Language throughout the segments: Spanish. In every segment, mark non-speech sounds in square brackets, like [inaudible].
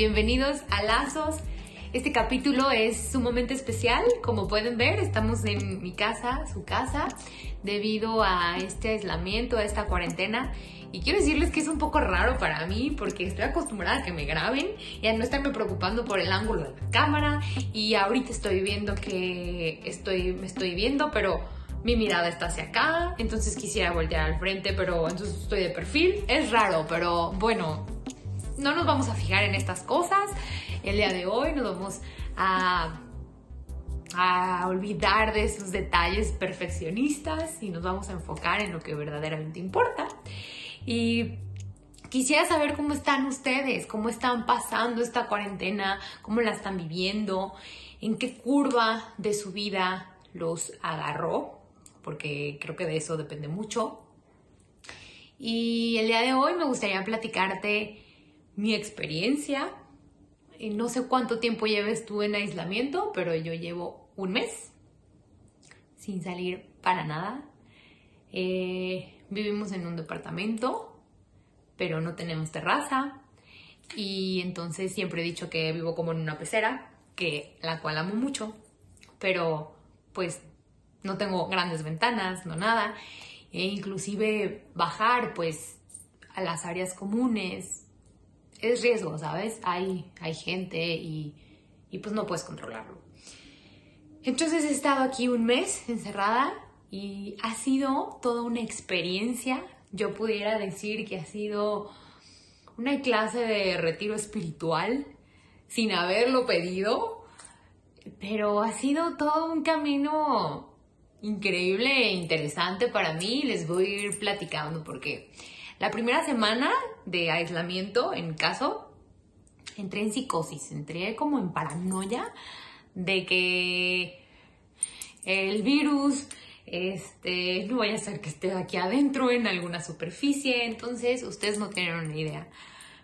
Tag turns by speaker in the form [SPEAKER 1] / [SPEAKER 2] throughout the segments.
[SPEAKER 1] bienvenidos a Lazos. Este capítulo es sumamente especial, como pueden ver, estamos en mi casa, su casa, debido a este aislamiento, a esta cuarentena. Y quiero decirles que es un poco raro para mí porque estoy acostumbrada a que me graben y a no estarme preocupando por el ángulo de la cámara. Y ahorita estoy viendo que estoy, me estoy viendo, pero mi mirada está hacia acá, entonces quisiera voltear al frente, pero entonces estoy de perfil. Es raro, pero bueno, no nos vamos a fijar en estas cosas. El día de hoy nos vamos a, a olvidar de esos detalles perfeccionistas y nos vamos a enfocar en lo que verdaderamente importa. Y quisiera saber cómo están ustedes, cómo están pasando esta cuarentena, cómo la están viviendo, en qué curva de su vida los agarró, porque creo que de eso depende mucho. Y el día de hoy me gustaría platicarte mi experiencia. No sé cuánto tiempo lleves tú en aislamiento, pero yo llevo un mes sin salir para nada. Eh, vivimos en un departamento, pero no tenemos terraza. Y entonces siempre he dicho que vivo como en una pecera, que la cual amo mucho, pero pues no tengo grandes ventanas, no nada. E inclusive bajar pues a las áreas comunes es riesgo, ¿sabes? Hay, hay gente y, y pues no puedes controlarlo. Entonces he estado aquí un mes encerrada y ha sido toda una experiencia. Yo pudiera decir que ha sido una clase de retiro espiritual sin haberlo pedido, pero ha sido todo un camino increíble e interesante para mí. Les voy a ir platicando porque la primera semana de aislamiento, en caso, entré en psicosis, entré como en paranoia de que el virus este, no vaya a ser que esté aquí adentro en alguna superficie, entonces ustedes no tienen una idea.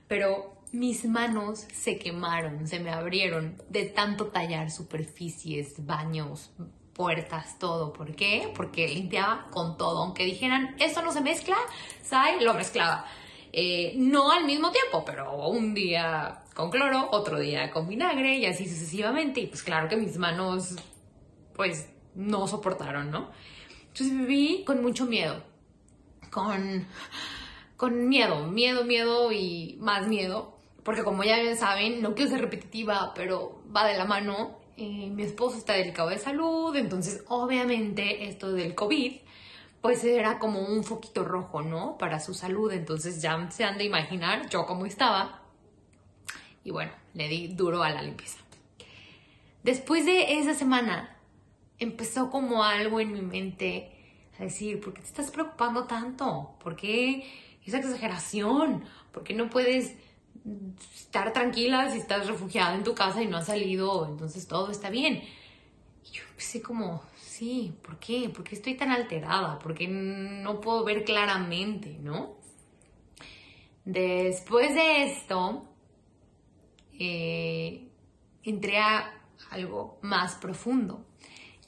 [SPEAKER 1] Pero mis manos se quemaron, se me abrieron de tanto tallar superficies, baños, puertas, todo. ¿Por qué? Porque limpiaba con todo. Aunque dijeran, esto no se mezcla, Sai lo mezclaba. Eh, no al mismo tiempo, pero un día con cloro, otro día con vinagre y así sucesivamente. Y pues claro que mis manos, pues, no soportaron, ¿no? Entonces viví con mucho miedo. Con, con miedo, miedo, miedo y más miedo. Porque como ya saben, no quiero ser repetitiva, pero va de la mano eh, mi esposo está delicado de salud, entonces obviamente esto del COVID pues era como un foquito rojo, ¿no? Para su salud, entonces ya se han de imaginar yo cómo estaba. Y bueno, le di duro a la limpieza. Después de esa semana empezó como algo en mi mente a decir, ¿por qué te estás preocupando tanto? ¿Por qué esa exageración? ¿Por qué no puedes estar tranquila si estás refugiada en tu casa y no has salido, entonces todo está bien. Y yo empecé como, sí, ¿por qué? ¿Por qué estoy tan alterada? ¿Por qué no puedo ver claramente, no? Después de esto, eh, entré a algo más profundo,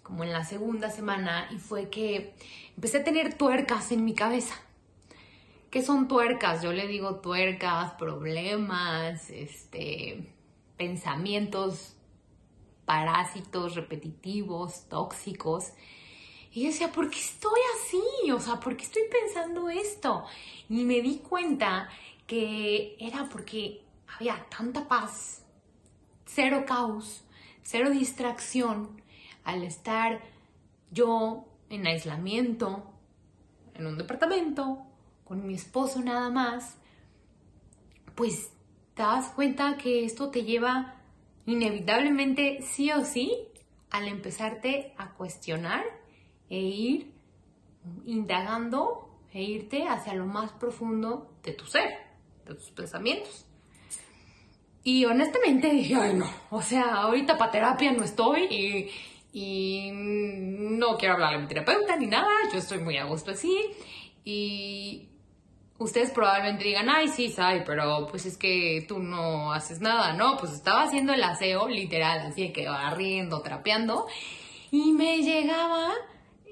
[SPEAKER 1] como en la segunda semana, y fue que empecé a tener tuercas en mi cabeza ¿Qué son tuercas? Yo le digo tuercas, problemas, este, pensamientos parásitos repetitivos, tóxicos. Y yo decía, ¿por qué estoy así? O sea, ¿por qué estoy pensando esto? Y me di cuenta que era porque había tanta paz, cero caos, cero distracción al estar yo en aislamiento, en un departamento, con mi esposo nada más, pues te das cuenta que esto te lleva inevitablemente sí o sí al empezarte a cuestionar e ir indagando e irte hacia lo más profundo de tu ser, de tus pensamientos. Y honestamente dije, ay no, o sea, ahorita para terapia no estoy y, no quiero hablar a mi terapeuta ni nada, yo estoy muy a gusto así. Y ustedes probablemente digan, ay, sí, Sai, pero pues es que tú no haces nada, ¿no? Pues estaba haciendo el aseo, literal, así que barriendo, trapeando, y me llegaba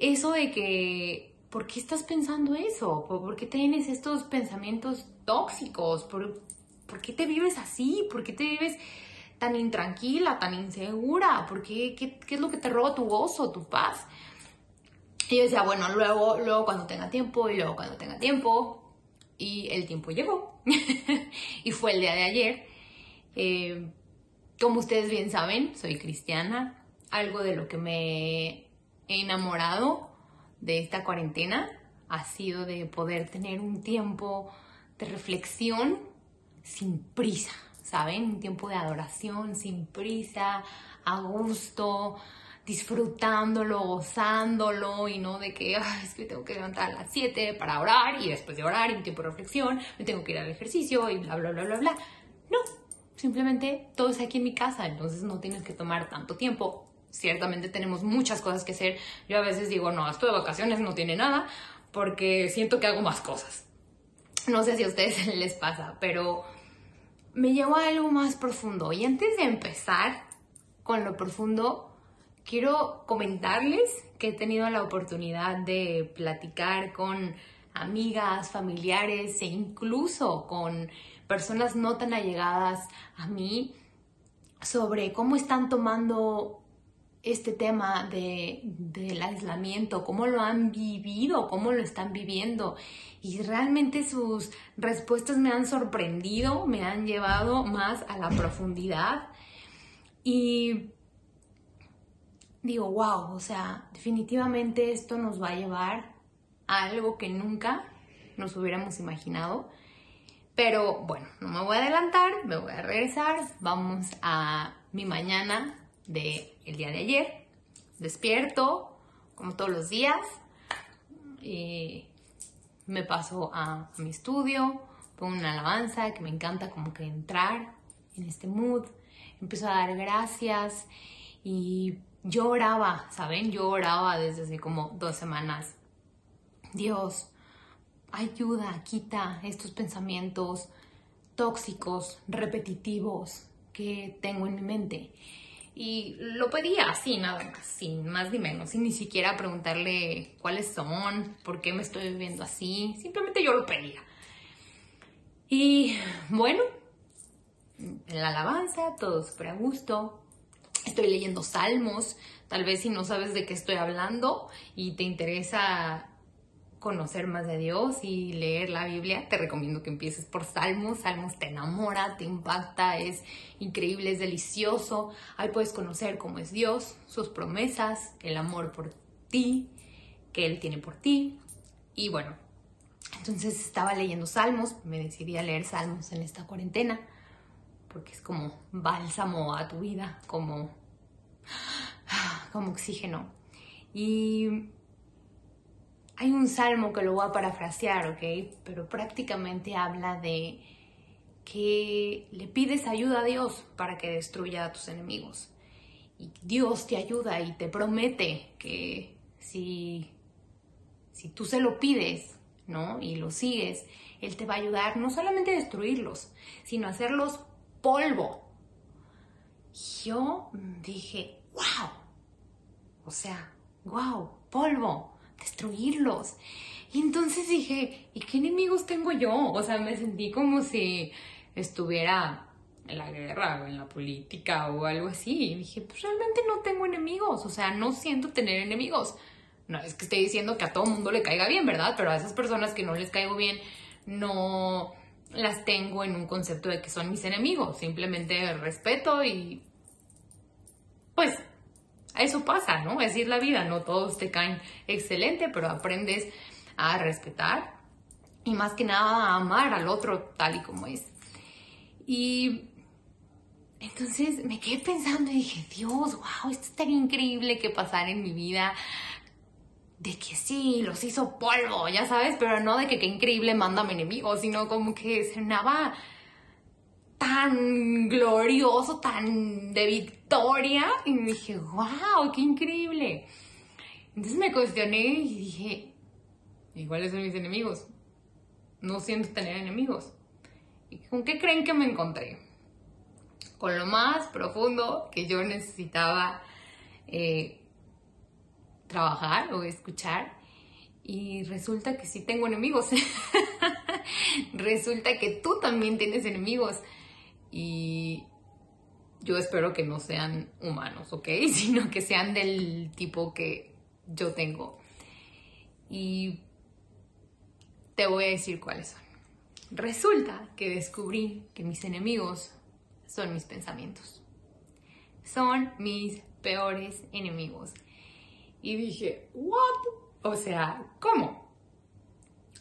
[SPEAKER 1] eso de que, ¿por qué estás pensando eso? ¿Por qué tienes estos pensamientos tóxicos? ¿Por ¿por qué te vives así? ¿Por qué te vives tan intranquila, tan insegura? ¿Por qué, qué, qué es lo que te roba tu gozo, tu paz? Y yo decía, bueno, luego, luego cuando tenga tiempo, y luego cuando tenga tiempo. Y el tiempo llegó. [laughs] y fue el día de ayer. Eh, como ustedes bien saben, soy cristiana. Algo de lo que me he enamorado de esta cuarentena ha sido de poder tener un tiempo de reflexión sin prisa, ¿saben? Un tiempo de adoración sin prisa, a gusto, disfrutándolo, gozándolo y no de que es que tengo que levantar a las 7 para orar y después de orar y un tiempo de reflexión me tengo que ir al ejercicio y bla, bla, bla, bla, bla. No, simplemente todo es aquí en mi casa, entonces no tienes que tomar tanto tiempo. Ciertamente tenemos muchas cosas que hacer. Yo a veces digo, no, esto de vacaciones no tiene nada porque siento que hago más cosas. No sé si a ustedes [laughs] les pasa, pero me llevo a algo más profundo. Y antes de empezar con lo profundo, quiero comentarles que he tenido la oportunidad de platicar con amigas, familiares e incluso con personas no tan allegadas a mí sobre cómo están tomando este tema de, del aislamiento, cómo lo han vivido, cómo lo están viviendo. Y realmente sus respuestas me han sorprendido, me han llevado más a la profundidad. Y digo, wow, o sea, definitivamente esto nos va a llevar a algo que nunca nos hubiéramos imaginado. Pero bueno, no me voy a adelantar, me voy a regresar. Vamos a mi mañana del el día de ayer. Despierto, como todos los días. Y me paso a, a mi estudio, pongo una alabanza que me encanta como que entrar en este mood. Empiezo a dar gracias y yo oraba, ¿saben? Yo oraba desde hace como dos semanas. Dios, ayuda, quita estos pensamientos tóxicos, repetitivos que tengo en mi mente. Y lo pedía así, nada más, sin más ni menos, sin ni siquiera preguntarle cuáles son, por qué me estoy viviendo así, simplemente yo lo pedía. Y bueno, en la alabanza, todo súper a gusto, estoy leyendo salmos, tal vez si no sabes de qué estoy hablando y te interesa conocer más de Dios y leer la Biblia, te recomiendo que empieces por Salmos. Salmos te enamora, te impacta, es increíble, es delicioso. Ahí puedes conocer cómo es Dios, sus promesas, el amor por ti, que Él tiene por ti. Y bueno, entonces estaba leyendo Salmos, me decidí a leer Salmos en esta cuarentena, porque es como bálsamo a tu vida, como, como oxígeno. Y hay un salmo que lo voy a parafrasear, ¿ok? Pero prácticamente habla de que le pides ayuda a Dios para que destruya a tus enemigos. Y Dios te ayuda y te promete que si, si tú se lo pides, ¿no? Y lo sigues, Él te va a ayudar no solamente a destruirlos, sino a hacerlos polvo. Yo dije, wow. O sea, wow, polvo destruirlos. Y entonces dije, ¿y qué enemigos tengo yo? O sea, me sentí como si estuviera en la guerra o en la política o algo así. Y dije, pues realmente no tengo enemigos, o sea, no siento tener enemigos. No es que esté diciendo que a todo mundo le caiga bien, ¿verdad? Pero a esas personas que no les caigo bien, no las tengo en un concepto de que son mis enemigos. Simplemente respeto y pues eso pasa, ¿no? Es decir, la vida, no todos te caen excelente, pero aprendes a respetar y más que nada a amar al otro tal y como es. Y entonces me quedé pensando y dije, Dios, wow, esto estaría increíble que pasara en mi vida. De que sí, los hizo polvo, ya sabes, pero no de que qué increíble manda a mi enemigo, sino como que sonaba tan glorioso, tan de victoria. Y me dije, wow, qué increíble. Entonces me cuestioné y dije, ¿y son mis enemigos? No siento tener enemigos. ¿Y con qué creen que me encontré? Con lo más profundo que yo necesitaba eh, trabajar o escuchar. Y resulta que sí tengo enemigos. [laughs] resulta que tú también tienes enemigos. Y yo espero que no sean humanos, ¿ok? [laughs] Sino que sean del tipo que yo tengo. Y te voy a decir cuáles son. Resulta que descubrí que mis enemigos son mis pensamientos. Son mis peores enemigos. Y dije, ¿what? O sea, ¿cómo?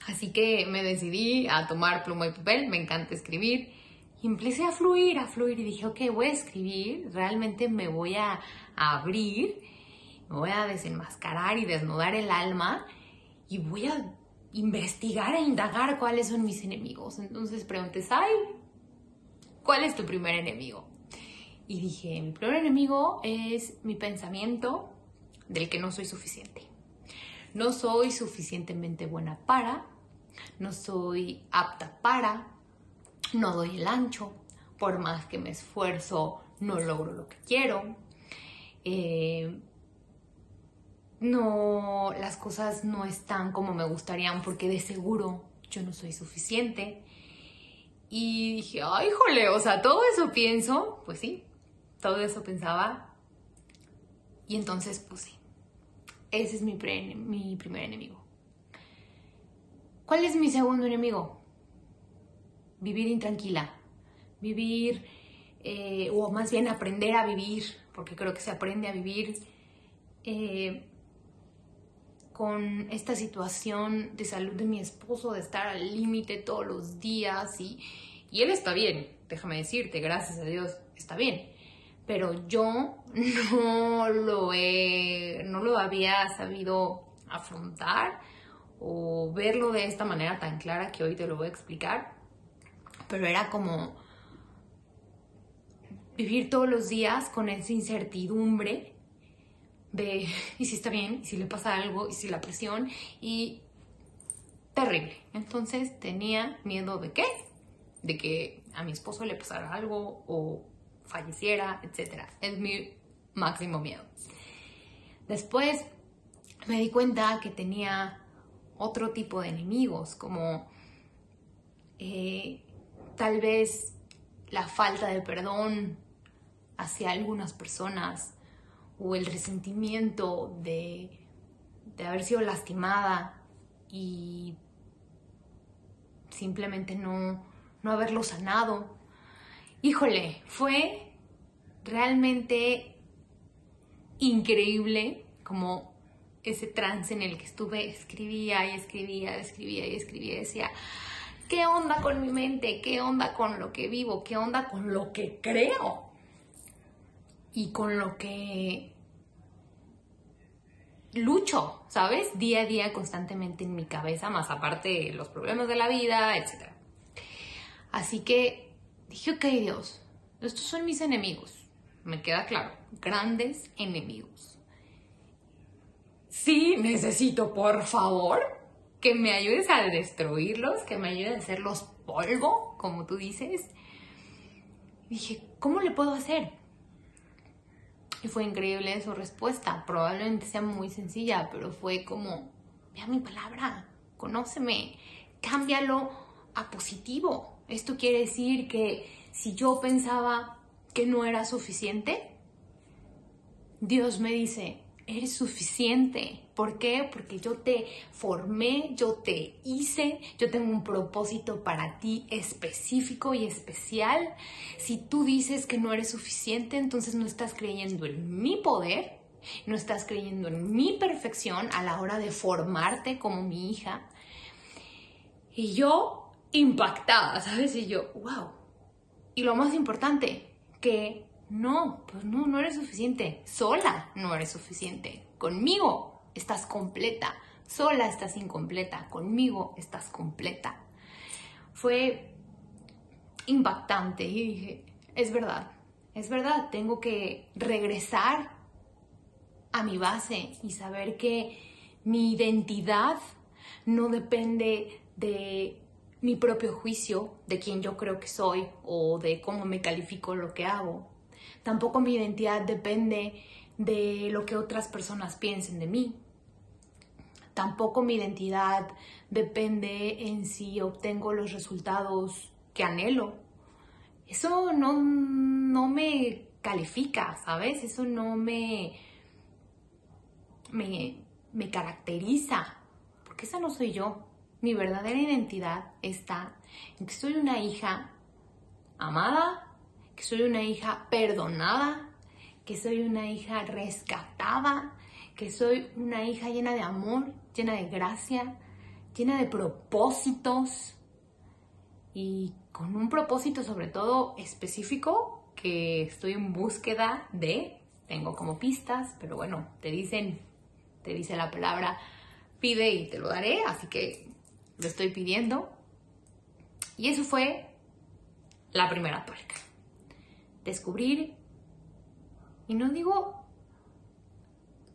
[SPEAKER 1] Así que me decidí a tomar pluma y papel, me encanta escribir. Y empecé a fluir, a fluir y dije, ok, voy a escribir, realmente me voy a, abrir, me voy a desenmascarar y desnudar el alma y voy a investigar e indagar cuáles son mis enemigos. Entonces pregunté, Sai, ¿cuál es tu primer enemigo? Y dije, mi primer enemigo es mi pensamiento del que no soy suficiente. No soy suficientemente buena para, no soy apta para, no doy el ancho, por más que me esfuerzo, no logro lo que quiero. Eh, no, las cosas no están como me gustarían porque de seguro yo no soy suficiente. Y dije, ay, jole, o sea, todo eso pienso, pues sí, todo eso pensaba. Y entonces, sí, ese es mi, mi primer enemigo. ¿Cuál es mi segundo enemigo? Vivir intranquila, vivir, eh, o más bien aprender a vivir, porque creo que se aprende a vivir eh, con esta situación de salud de mi esposo, de estar al límite todos los días y, y él está bien, déjame decirte, gracias a Dios, está bien. Pero yo [laughs] no lo he, no lo había sabido afrontar o verlo de esta manera tan clara que hoy te lo voy a explicar. Pero era como vivir todos los días con esa incertidumbre de [laughs] y si está bien, y si le pasa algo, y si la presión, y terrible. Entonces tenía miedo de qué? De que a mi esposo le pasara algo o falleciera, etc. Es mi máximo miedo. Después me di cuenta que tenía otro tipo de enemigos, como eh, tal vez la falta de perdón hacia algunas personas, o el resentimiento de, haber sido lastimada y simplemente no, no haberlo sanado. Híjole, fue realmente increíble como ese trance en el que estuve, escribía y escribía, escribía y escribía decía, ¿qué onda con mi mente? ¿Qué onda con lo que vivo? ¿Qué onda con lo que creo? y con lo que lucho, ¿sabes? Día a día constantemente en mi cabeza, más aparte los problemas de la vida, etc. Así que dije, ok Dios, estos son mis enemigos, me queda claro, grandes enemigos. Sí, necesito, por favor, que me ayudes a destruirlos, que me ayudes a hacerlos polvo, como tú dices. dije, ¿cómo le puedo hacer? Y fue increíble su respuesta. Probablemente sea muy sencilla, pero fue como, vea mi palabra, conóceme, cámbialo a positivo. Esto quiere decir que si yo pensaba que no era suficiente, Dios me dice, eres suficiente. ¿Por qué? Porque yo te formé, yo te hice, yo tengo un propósito para ti específico y especial. Si tú dices que no eres suficiente, entonces no estás creyendo en mi poder, no estás creyendo en mi perfección a la hora de formarte como mi hija. Y yo impactada, ¿sabes? Y yo, wow. Y lo más importante, que no, pues no, no eres suficiente. Sola no eres suficiente. Conmigo estás completa. Sola estás incompleta, conmigo estás completa. Fue impactante y dije, es verdad, es verdad, tengo que regresar a mi base y saber que mi identidad no depende de mi propio juicio, de quién yo creo que soy o de cómo me califico lo que hago. Tampoco mi identidad depende de lo que otras personas piensen de mí tampoco mi identidad depende en si obtengo los resultados que anhelo. Eso no, no me califica, ¿sabes? Eso no me, me, me caracteriza, porque esa no soy yo. Mi verdadera identidad está en que soy una hija amada, que soy una hija perdonada, que soy una hija rescatada, que soy una hija llena de amor, llena de gracia, llena de propósitos y con un propósito sobre todo específico que estoy en búsqueda de, tengo como pistas, pero bueno, te dicen, te dice la palabra, pide y te lo daré, así que lo estoy pidiendo. Y eso fue la primera tuerca. Descubrir, y no digo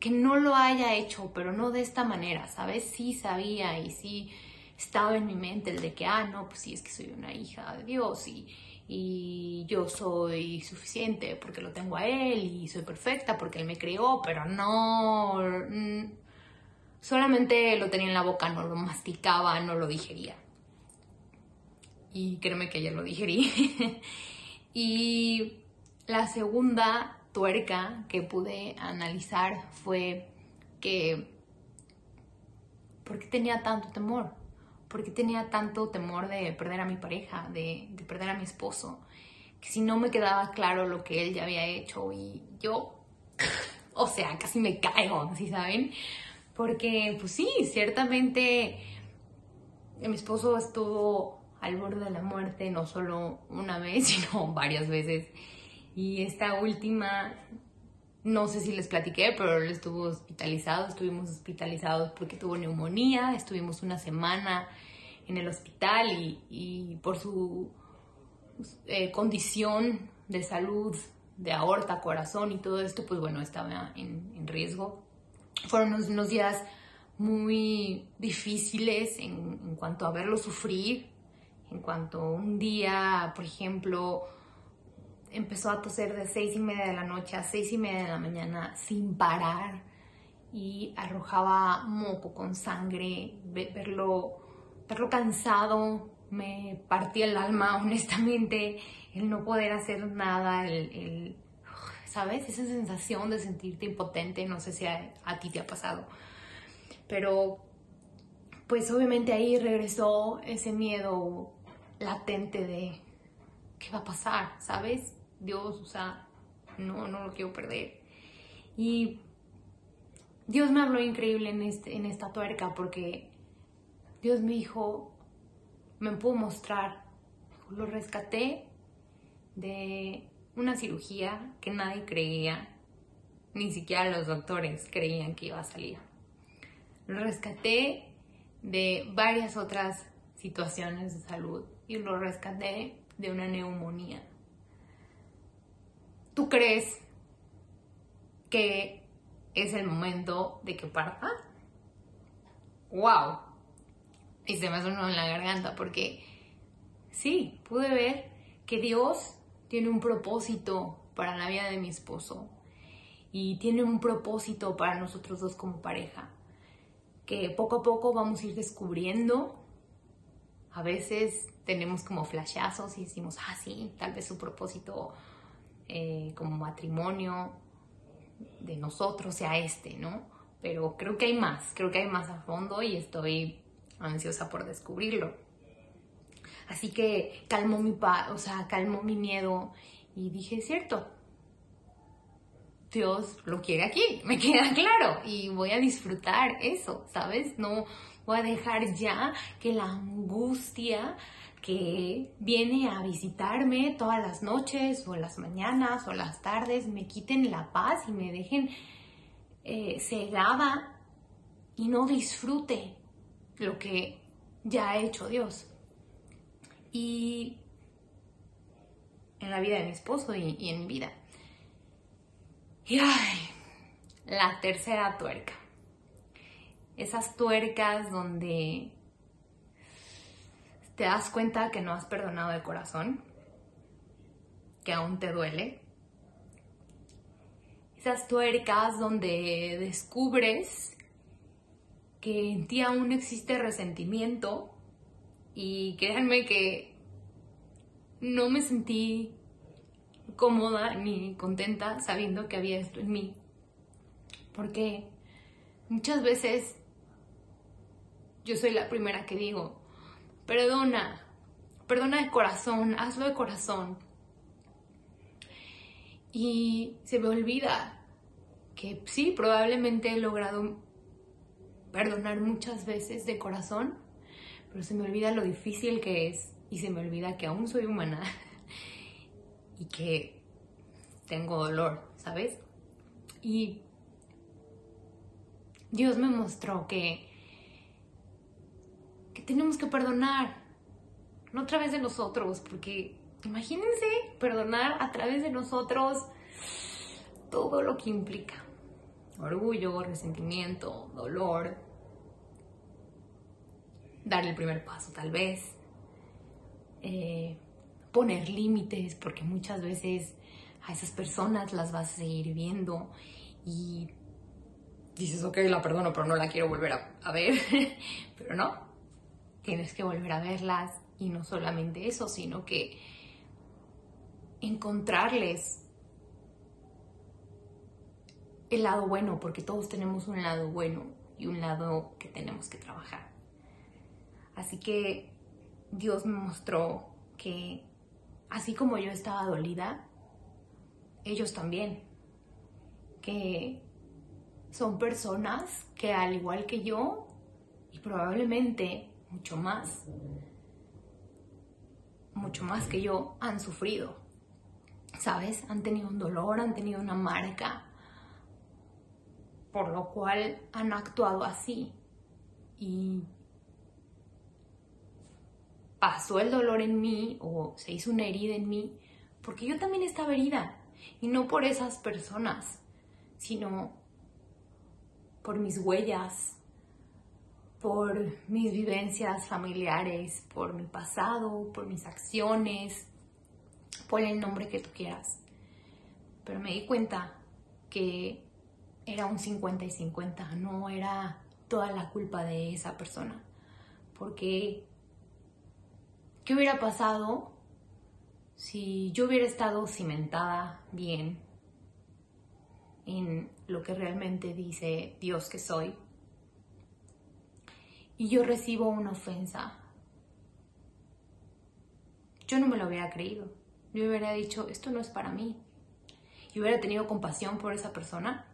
[SPEAKER 1] que no lo haya hecho, pero no de esta manera, ¿sabes? Sí sabía y sí estaba en mi mente el de que, ah, no, pues sí, es que soy una hija de Dios y, y yo soy suficiente porque lo tengo a Él y soy perfecta porque Él me creó, pero no, solamente lo tenía en la boca, no lo masticaba, no lo digería. Y créeme que ya lo digerí. [laughs] y la segunda tuerca que pude analizar fue que, ¿por qué tenía tanto temor? ¿Por qué tenía tanto temor de perder a mi pareja, de, perder a mi esposo? Que si no me quedaba claro lo que él ya había hecho y yo, [laughs] o sea, casi me caigo, ¿sí saben? Porque, pues sí, ciertamente mi esposo estuvo al borde de la muerte no solo una vez, [laughs] sino varias veces. Y esta última, no sé si les platiqué, pero él estuvo hospitalizado, estuvimos hospitalizados porque tuvo neumonía, estuvimos una semana en el hospital y, por su eh, condición de salud, de aorta, corazón y todo esto, pues bueno, estaba en, riesgo. Fueron unos, días muy difíciles en, en cuanto a verlo sufrir, en cuanto un día, por ejemplo, empezó a toser de seis y media de la noche a seis y media de la mañana sin parar y arrojaba moco con sangre, verlo, verlo cansado, me partía el alma, [laughs] honestamente, el no poder hacer nada, el, ¿sabes? Esa sensación de sentirte impotente, no sé si a, ti te ha pasado, pero pues obviamente ahí regresó ese miedo latente de qué va a pasar, ¿sabes? Dios, o sea, no, no lo quiero perder. Y Dios me habló increíble en, este, en esta tuerca porque Dios me dijo, me pudo mostrar, lo rescaté de una cirugía que nadie creía, ni siquiera los doctores creían que iba a salir. Lo rescaté de varias otras situaciones de salud y lo rescaté de una neumonía. ¿Tú crees que es el momento de que parta? ¡Wow! Y se me sonó en la garganta porque sí, pude ver que Dios tiene un propósito para la vida de mi esposo y tiene un propósito para nosotros dos como pareja que poco a poco vamos a ir descubriendo. A veces tenemos como flashazos y decimos, ah, sí, tal vez su propósito eh, como matrimonio de nosotros sea este, ¿no? Pero creo que hay más, creo que hay más a fondo y estoy ansiosa por descubrirlo. Así que calmó mi pa o sea, calmó mi miedo y dije, cierto, Dios lo quiere aquí, [laughs] me queda claro, y voy a disfrutar eso, ¿sabes? No voy a dejar ya que la angustia que viene a visitarme todas las noches o las mañanas o las tardes me quiten la paz y me dejen eh, cegada y no disfrute lo que ya ha hecho Dios. Y en la vida de mi esposo y, en mi vida. Y ay, la tercera tuerca. Esas tuercas donde te das cuenta que no has perdonado de corazón, que aún te duele. Esas tuercas donde descubres que en ti aún existe resentimiento y créanme que no me sentí cómoda ni contenta sabiendo que había esto en mí. Porque muchas veces yo soy la primera que digo, perdona, perdona de corazón, hazlo de corazón. Y se me olvida que sí, probablemente he logrado perdonar muchas veces de corazón, pero se me olvida lo difícil que es y se me olvida que aún soy humana [laughs] y que tengo dolor, ¿sabes? Y Dios me mostró que, que tenemos que perdonar, no a través de nosotros, porque imagínense perdonar a través de nosotros todo lo que implica. Orgullo, resentimiento, dolor, dar el primer paso tal vez, eh, poner límites, porque muchas veces a esas personas las vas a seguir viendo y dices, ok, la perdono, pero no la quiero volver a, a ver, [laughs] pero no, tienes que volver a verlas y no solamente eso, sino que encontrarles el lado bueno, porque todos tenemos un lado bueno y un lado que tenemos que trabajar. Así que Dios me mostró que así como yo estaba dolida, ellos también, que son personas que al igual que yo, y probablemente mucho más, mucho más que yo, han sufrido, ¿sabes? Han tenido un dolor, han tenido una marca, por lo cual han actuado así. Y pasó el dolor en mí o se hizo una herida en mí, porque yo también estaba herida. Y no por esas personas, sino por mis huellas, por mis vivencias familiares, por mi pasado, por mis acciones, por el nombre que tú quieras. Pero me di cuenta que era un 50 y 50, no era toda la culpa de esa persona. Porque ¿Qué hubiera pasado si yo hubiera estado cimentada bien en lo que realmente dice Dios que soy? Y yo recibo una ofensa. Yo no me lo hubiera creído. Yo hubiera dicho, esto no es para mí. Y hubiera tenido compasión por esa persona.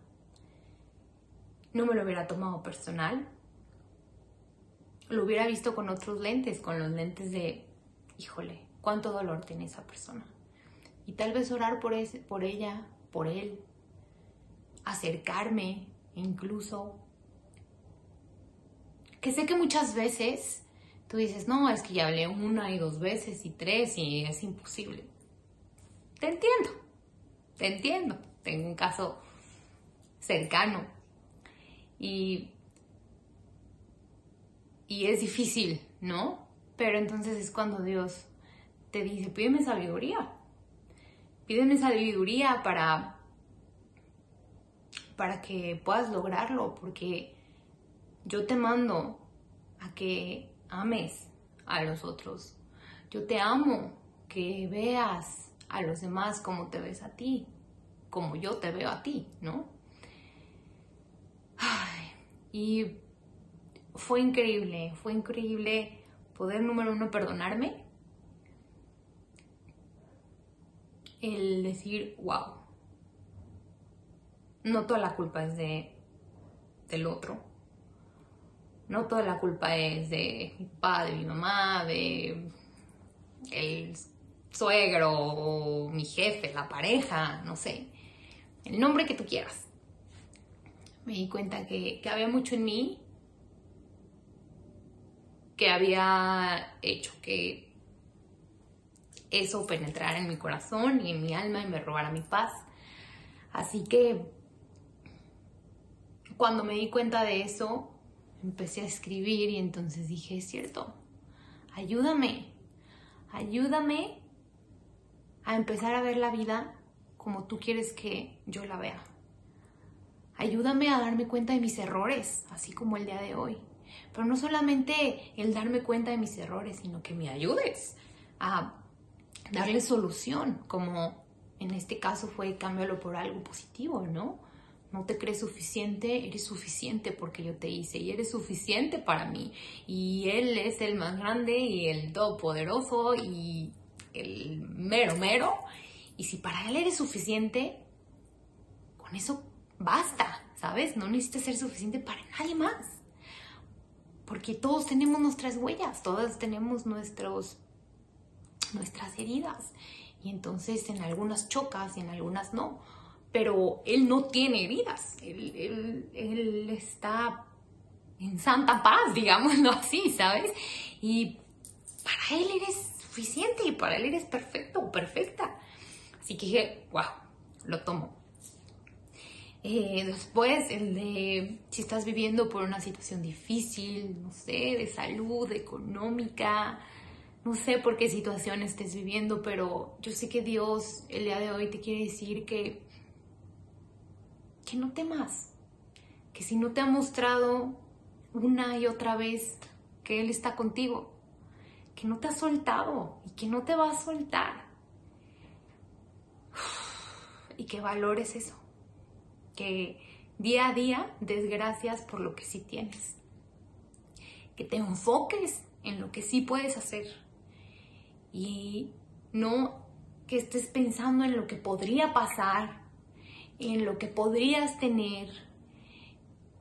[SPEAKER 1] No me lo hubiera tomado personal. Lo hubiera visto con otros lentes, con los lentes de híjole, cuánto dolor tiene esa persona. Y tal vez orar por, ese, por ella, por él, acercarme incluso. Que sé que muchas veces tú dices, no, es que ya hablé una y dos veces y tres y es imposible. Te entiendo, te entiendo. Tengo un caso cercano y, y es difícil, ¿no? Pero entonces es cuando Dios te dice, pídeme sabiduría. Pídeme sabiduría para, para que puedas lograrlo, porque yo te mando a que ames a los otros. Yo te amo que veas a los demás como te ves a ti, como yo te veo a ti, ¿no? y fue increíble, fue increíble poder número uno perdonarme, el decir, wow, no toda la culpa es de del otro, no toda la culpa es de mi papá, de mi mamá, de el suegro o mi jefe, la pareja, no sé, el nombre que tú quieras. Me di cuenta que había mucho en mí que había hecho que eso penetrara en mi corazón y en mi alma y me robara mi paz. Así que cuando me di cuenta de eso, empecé a escribir y entonces dije, es cierto, ayúdame, ayúdame a empezar a ver la vida como tú quieres que yo la vea. Ayúdame a darme cuenta de mis errores, así como el día de hoy. Pero no solamente el darme cuenta de mis errores, sino que me ayudes a darle solución, como en este caso fue cámbialo por algo positivo, ¿no? No te crees suficiente, eres suficiente porque yo te hice y eres suficiente para mí. Y Él es el más grande y el todopoderoso y el mero mero. Y si para Él eres suficiente, con eso basta, ¿sabes? No necesitas ser suficiente para nadie más. Porque todos tenemos nuestras huellas, todas tenemos nuestros, nuestras heridas. Y entonces en algunas chocas y en algunas no. Pero Él no tiene heridas. Él, él está en santa paz, [laughs] digámoslo así, ¿sabes? Y para Él eres suficiente y para Él eres perfecto o perfecta. Así que dije, wow, lo tomo. Eh, después, el de si estás viviendo por una situación difícil, no sé, de salud, económica, no sé por qué situación estés viviendo, pero yo sé que Dios el día de hoy te quiere decir que, que no temas, que si no te ha mostrado una y otra vez que Él está contigo, que no te ha soltado y que no te va a soltar. Y que valores eso que día a día des gracias por lo que sí tienes. Que te enfoques en lo que sí puedes hacer. Y no que estés pensando en lo que podría pasar, en lo que podrías tener.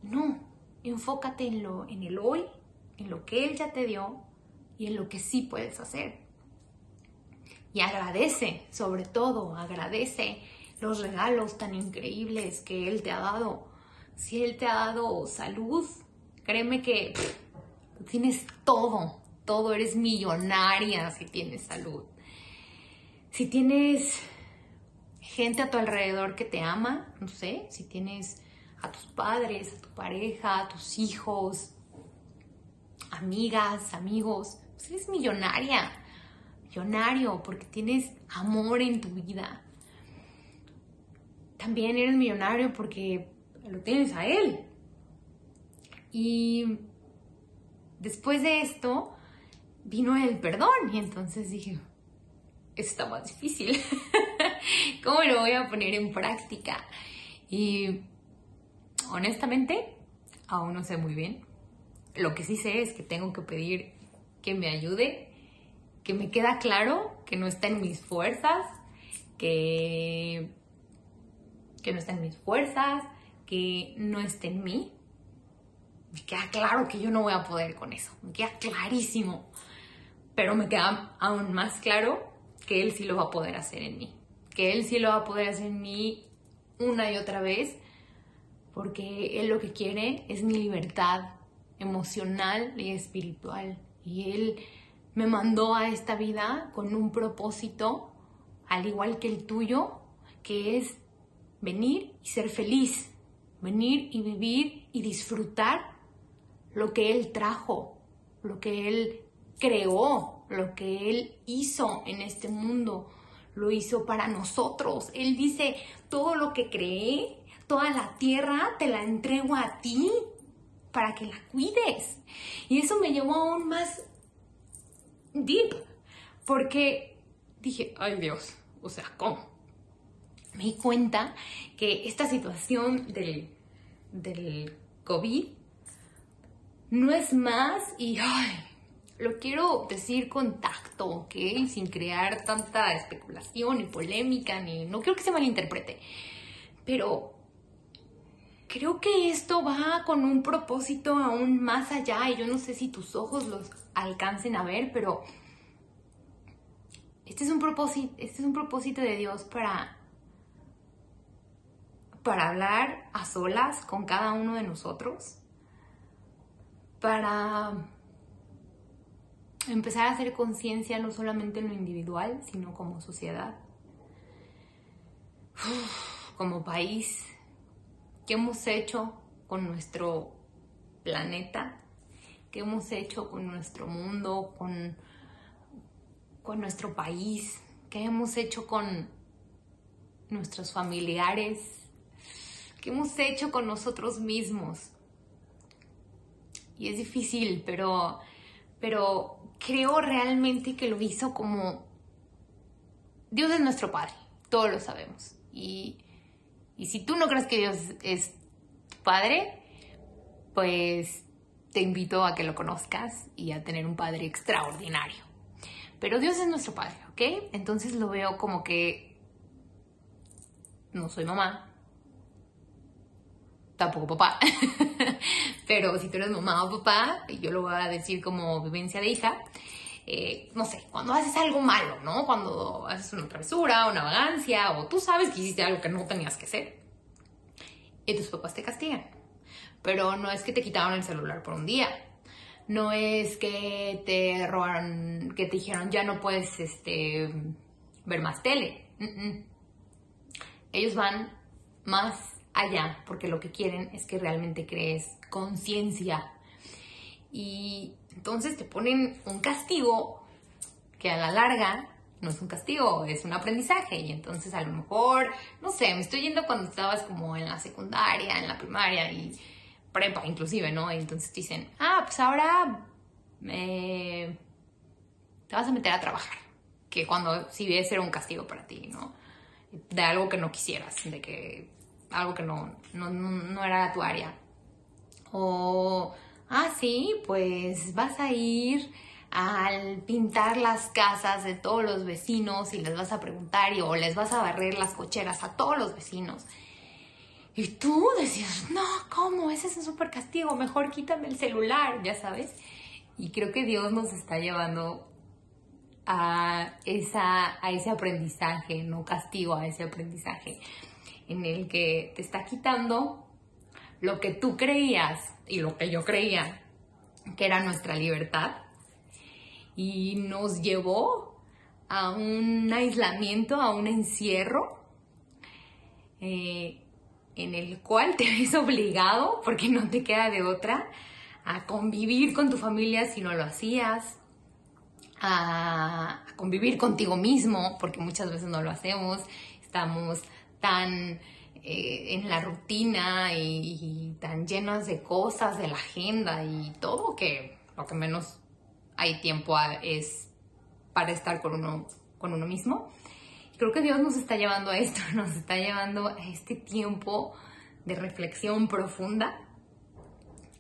[SPEAKER 1] No, enfócate en lo en el hoy, en lo que él ya te dio y en lo que sí puedes hacer. Y agradece, sobre todo, agradece los regalos tan increíbles que Él te ha dado. Si Él te ha dado salud, créeme que tienes todo, todo, eres millonaria si tienes salud. Si tienes gente a tu alrededor que te ama, no sé, si tienes a tus padres, a tu pareja, a tus hijos, amigas, amigos, pues eres millonaria, millonario, porque tienes amor en tu vida también eres millonario porque lo tienes a él. Y después de esto vino el perdón y entonces dije, está más difícil. [laughs] ¿Cómo lo voy a poner en práctica? Y honestamente, aún no sé muy bien. Lo que sí sé es que tengo que pedir que me ayude, que me queda claro que no está en mis fuerzas, que que no está en mis fuerzas, que no esté en mí. Me queda claro que yo no voy a poder con eso, me queda clarísimo. Pero me queda aún más claro que Él sí lo va a poder hacer en mí, que Él sí lo va a poder hacer en mí una y otra vez, porque Él lo que quiere es mi libertad emocional y espiritual. Y Él me mandó a esta vida con un propósito, al igual que el tuyo, que es venir y ser feliz, venir y vivir y disfrutar lo que Él trajo, lo que Él creó, lo que Él hizo en este mundo, lo hizo para nosotros. Él dice, todo lo que creé, toda la tierra, te la entrego a ti para que la cuides. Y eso me llevó aún más deep, porque dije, ay Dios, o sea, ¿cómo? Me di cuenta que esta situación del, del COVID no es más y lo quiero decir con tacto, ¿ok? Sin crear tanta especulación y polémica, ni no quiero que se malinterprete, pero creo que esto va con un propósito aún más allá y yo no sé si tus ojos los alcancen a ver, pero este es un propósito, este es un propósito de Dios para para hablar a solas con cada uno de nosotros, para empezar a hacer conciencia no solamente en lo individual, sino como sociedad, como país, qué hemos hecho con nuestro planeta, qué hemos hecho con nuestro mundo, con, con nuestro país, qué hemos hecho con nuestros familiares, que hemos hecho con nosotros mismos. Y es difícil, pero, pero creo realmente que lo hizo como Dios es nuestro Padre, todos lo sabemos. Y, y si tú no crees que Dios es Padre, pues te invito a que lo conozcas y a tener un Padre extraordinario. Pero Dios es nuestro Padre, ¿ok? Entonces lo veo como que no soy mamá, tampoco papá. [laughs] Pero si tú eres mamá o papá, yo lo voy a decir como vivencia de hija, eh, no sé, cuando haces algo malo, ¿no? Cuando haces una travesura, una vagancia, o tú sabes que hiciste algo que no tenías que hacer, y tus papás te castigan. Pero no es que te quitaron el celular por un día. No es que te robaron, que te dijeron ya no puedes este, ver más tele. Ellos van más allá porque lo que quieren es que realmente crees conciencia. Y entonces te ponen un castigo que a la larga no es un castigo, es un aprendizaje. Y entonces a lo mejor, no sé, me estoy yendo cuando estabas como en la secundaria, en la primaria y prepa inclusive, ¿no? Y entonces te dicen, ah, pues ahora te vas a meter a trabajar. Que cuando si debe ser un castigo para ti, ¿no? De algo que no quisieras, de que algo que no, no, no era tu área. O ah, sí, pues vas a ir al pintar las casas de todos los vecinos y les vas a preguntar y, o les vas a barrer las cocheras a todos los vecinos. Y tú decías, no, ¿cómo? Ese es un súper castigo, mejor quítame el celular, ya sabes. Y creo que Dios nos está llevando a, esa, a ese aprendizaje, no castigo, a ese aprendizaje, en el que te está quitando lo que tú creías y lo que yo creía que era nuestra libertad. Y nos llevó a un aislamiento, a un encierro eh, en el cual te [laughs] ves obligado, porque no te queda de otra, a convivir con tu familia si no lo hacías, a, convivir contigo mismo, porque muchas veces no lo hacemos, estamos tan eh, en la rutina y, tan llenas de cosas, de la agenda y todo, que lo que menos hay tiempo es para estar con uno, con uno mismo. Creo que Dios nos está llevando a esto, [laughs] nos está llevando a este tiempo de reflexión profunda,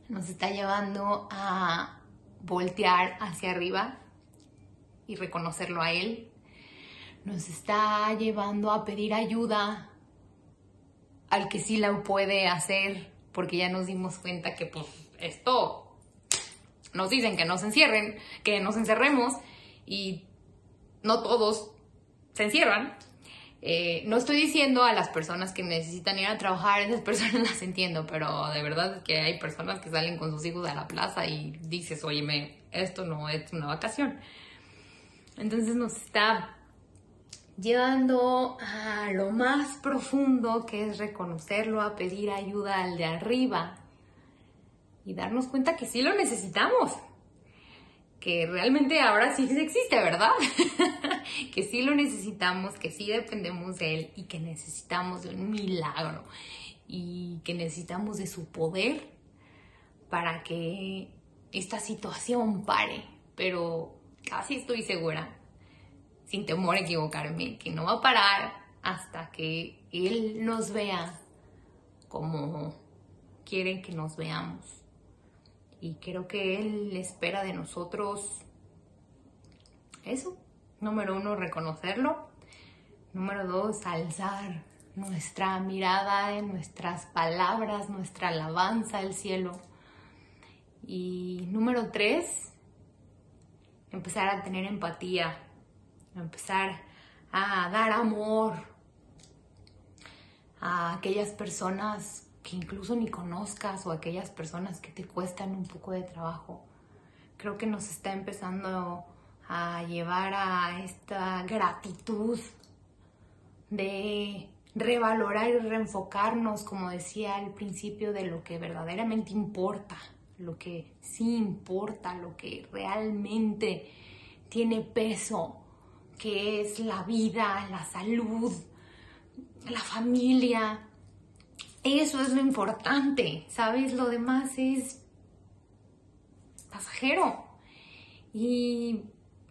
[SPEAKER 1] nos está llevando a voltear hacia arriba y reconocerlo a Él, nos está llevando a pedir ayuda al que sí la puede hacer, porque ya nos dimos cuenta que pues esto nos dicen que nos encierren, que nos encerremos y no todos se encierran. Eh, no estoy diciendo a las personas que necesitan ir a trabajar, esas personas [laughs] las entiendo, pero de verdad que hay personas que salen con sus hijos a la plaza y dices, oye, esto no es una vacación. Entonces nos está llevando a lo más profundo que es reconocerlo, a pedir ayuda al de arriba y darnos cuenta que sí lo necesitamos, que realmente ahora sí existe, ¿verdad? [laughs] que sí lo necesitamos, que sí dependemos de él y que necesitamos de un milagro y que necesitamos de su poder para que esta situación pare, pero casi estoy segura sin temor a equivocarme, que no va a parar hasta que Él nos vea como quieren que nos veamos. Y creo que Él espera de nosotros eso. Número uno, reconocerlo. Número dos, alzar nuestra mirada nuestras palabras, nuestra alabanza al cielo. Y número tres, empezar a tener empatía empezar a dar amor a aquellas personas que incluso ni conozcas o aquellas personas que te cuestan un poco de trabajo. Creo que nos está empezando a llevar a esta gratitud de revalorar y reenfocarnos, como decía al principio, de lo que verdaderamente importa, lo que sí importa, lo que realmente tiene peso que es la vida, la salud, la familia, Eso es lo importante, ¿sabes? Lo demás es pasajero. Y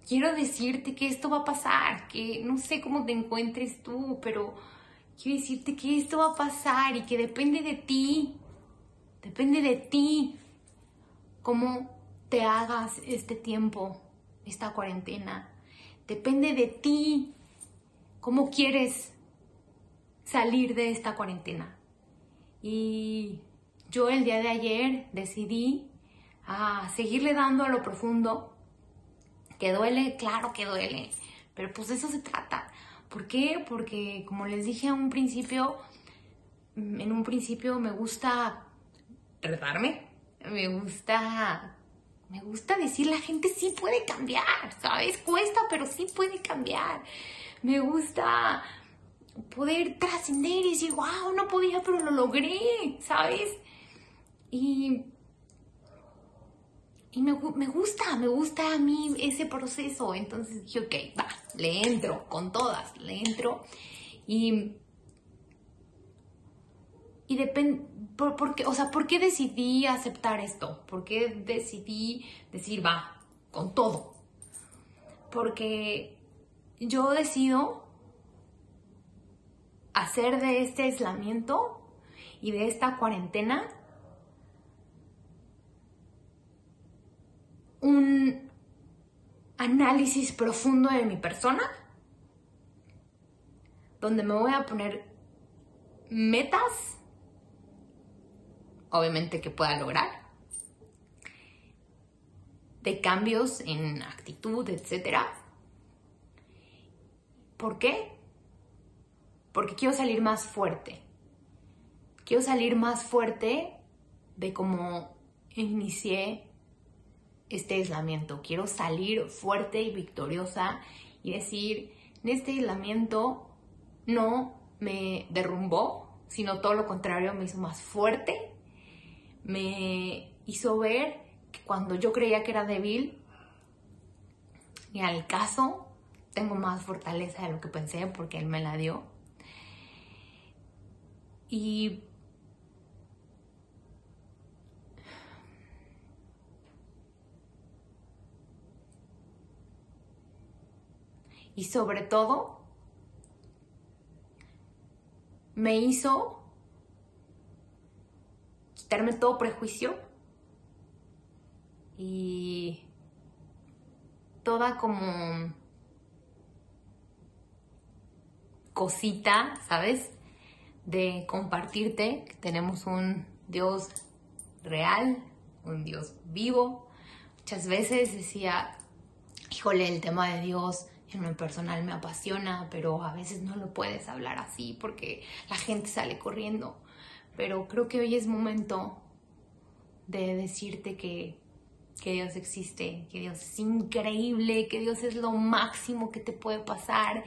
[SPEAKER 1] quiero decirte que esto va a pasar, que no sé cómo te encuentres tú, pero quiero decirte que esto va a pasar y que depende de ti, depende de ti cómo te hagas este tiempo, esta cuarentena. Depende de ti cómo quieres salir de esta cuarentena. Y yo el día de ayer decidí a seguirle dando a lo profundo. Que duele, claro que duele, pero pues de eso se trata. ¿Por qué? Porque como les dije a un principio, en un principio me gusta retarme, me gusta me gusta decir la gente sí puede cambiar, ¿sabes? Cuesta, pero sí puede cambiar. Me gusta poder trascender y decir, wow, no podía, pero lo logré, ¿sabes? Y, y me, me, gusta, me gusta a mí ese proceso. Entonces dije, ok, va, le entro con todas, le entro. Y, y depende, por, qué, o sea, ¿por qué decidí aceptar esto? ¿Por qué decidí decir, va, con todo? Porque yo decido hacer de este aislamiento y de esta cuarentena un análisis profundo de mi persona, donde me voy a poner metas, obviamente que pueda lograr, de cambios en actitud, etc. ¿Por qué? porque quiero salir más fuerte. Quiero salir más fuerte de cómo inicié este aislamiento. Quiero salir fuerte y victoriosa y decir, en este aislamiento no me derrumbó, sino todo lo contrario, me hizo más fuerte, me hizo ver que cuando yo creía que era débil, y al caso, tengo más fortaleza de lo que pensé porque él me la dio. Y sobre todo me hizo quitarme todo prejuicio y toda como cosita, ¿sabes? de compartirte que tenemos un Dios real, un Dios vivo. Muchas veces decía, híjole, el tema de Dios en lo personal me apasiona, pero a veces no lo puedes hablar así porque la gente sale corriendo. Pero creo que hoy es momento de decirte que que Dios existe, que Dios es increíble, que Dios es lo máximo que te puede pasar,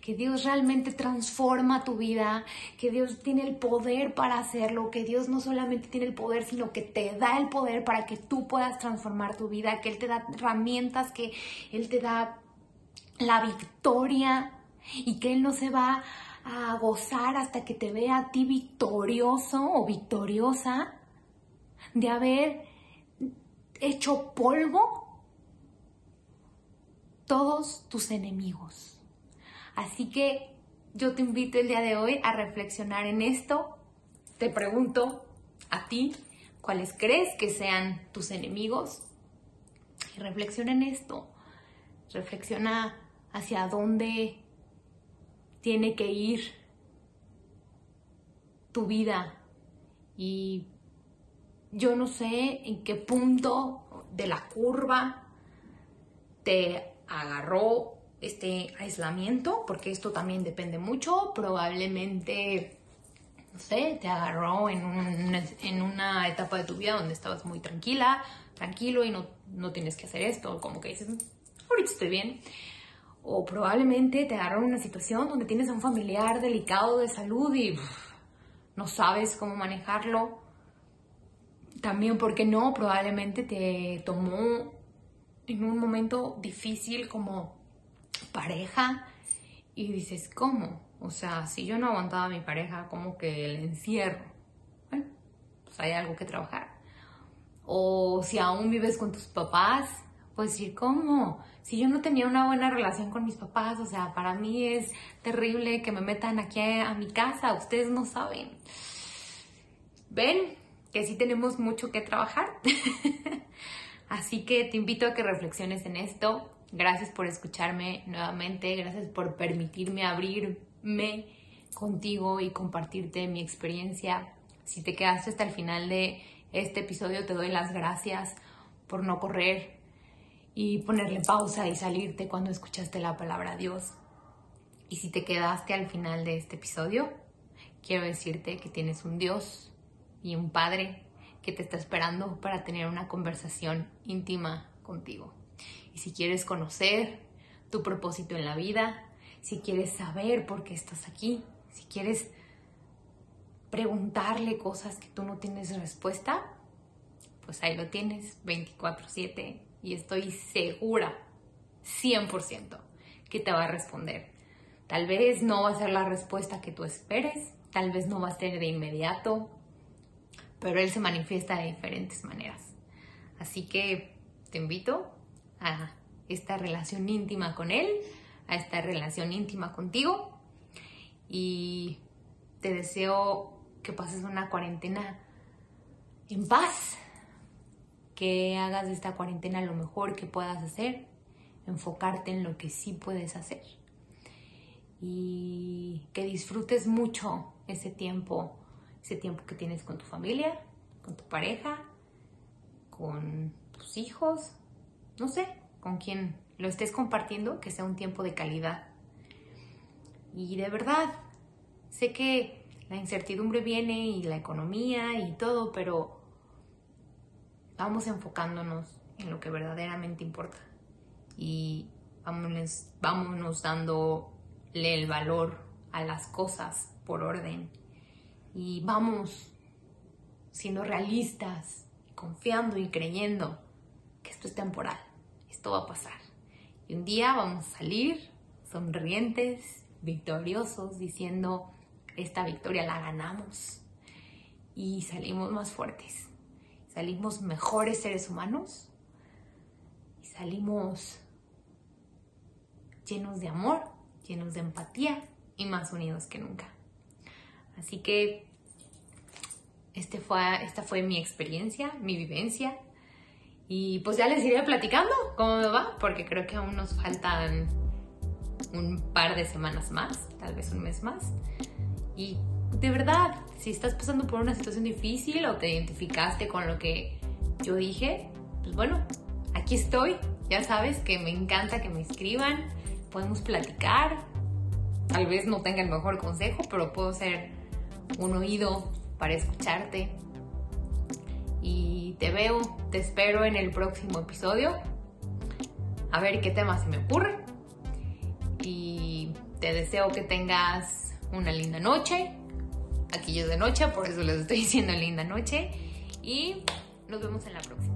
[SPEAKER 1] que Dios realmente transforma tu vida, que Dios tiene el poder para hacerlo, que Dios no solamente tiene el poder, sino que te da el poder para que tú puedas transformar tu vida, que Él te da herramientas, que Él te da la victoria y que Él no se va a gozar hasta que te vea a ti victorioso o victoriosa de haber hecho polvo todos tus enemigos. Así que yo te invito el día de hoy a reflexionar en esto. Te pregunto a ti, ¿cuáles crees que sean tus enemigos? Y reflexiona en esto. Reflexiona hacia dónde tiene que ir tu vida. Y yo no sé en qué punto de la curva te agarró este aislamiento, porque esto también depende mucho, probablemente, no sé, te agarró en, una etapa de tu vida donde estabas muy tranquila, tranquilo y no, no tienes que hacer esto, como que dices, ahorita estoy bien. O probablemente te agarró en una situación donde tienes a un familiar delicado de salud y no sabes cómo manejarlo también, porque no? Probablemente te tomó en un momento difícil como pareja y dices, ¿cómo? O sea, si yo no aguantaba a mi pareja, como que el encierro, pues hay algo que trabajar. O si aún vives con tus papás, pues decir, ¿cómo? Si yo no tenía una buena relación con mis papás, o sea, para mí es terrible que me metan aquí a, mi casa, ustedes no saben. Ven que sí tenemos mucho que trabajar. [laughs] Así que te invito a que reflexiones en esto. Gracias por escucharme nuevamente, gracias por permitirme abrirme contigo y compartirte mi experiencia. Si te quedaste hasta el final de este episodio, te doy las gracias por no correr, y ponerle pausa y salirte cuando escuchaste la palabra Dios. Y si te quedaste al final de este episodio, quiero decirte que tienes un Dios y un Padre que te está esperando para tener una conversación íntima contigo. Y si quieres conocer tu propósito en la vida, si quieres saber por qué estás aquí, si quieres preguntarle cosas que tú no tienes respuesta, pues ahí lo tienes 24/7 y estoy segura, 100%, que te va a responder. Tal vez no va a ser la respuesta que tú esperes, tal vez no va a ser de inmediato, pero Él se manifiesta de diferentes maneras. Así que te invito a esta relación íntima con Él, a esta relación íntima contigo y te deseo que pases una cuarentena en paz, que hagas de esta cuarentena lo mejor que puedas hacer, enfocarte en lo que sí puedes hacer y que disfrutes mucho ese tiempo, ese tiempo que tienes con tu familia, con tu pareja, con tus hijos, no sé, con quien lo estés compartiendo, que sea un tiempo de calidad. Y de verdad, sé que la incertidumbre viene y la economía y todo, pero vamos enfocándonos en lo que verdaderamente importa. Y vámonos, vámonos dándole el valor a las cosas por orden. Y vamos siendo realistas, confiando y creyendo que esto es temporal, esto va a pasar. Y un día vamos a salir sonrientes, victoriosos, diciendo, esta victoria la ganamos y salimos más fuertes salimos mejores seres humanos y salimos llenos de amor, llenos de empatía y más unidos que nunca. Así que este fue, esta fue mi experiencia, mi vivencia. Y pues ya les iré platicando cómo me va, porque creo que aún nos faltan un par de semanas más, tal vez un mes más. Y de verdad, si estás pasando por una situación difícil o te identificaste con lo que yo dije, pues bueno, aquí estoy. Ya sabes que me encanta que me escriban, podemos platicar. Tal vez no tenga el mejor consejo, pero puedo ser un oído para escucharte. Y te veo, te espero en el próximo episodio. A ver qué tema se me ocurre. Y te deseo que tengas una linda noche Aquí yo de noche, por eso les estoy diciendo linda noche. Y nos vemos en la próxima.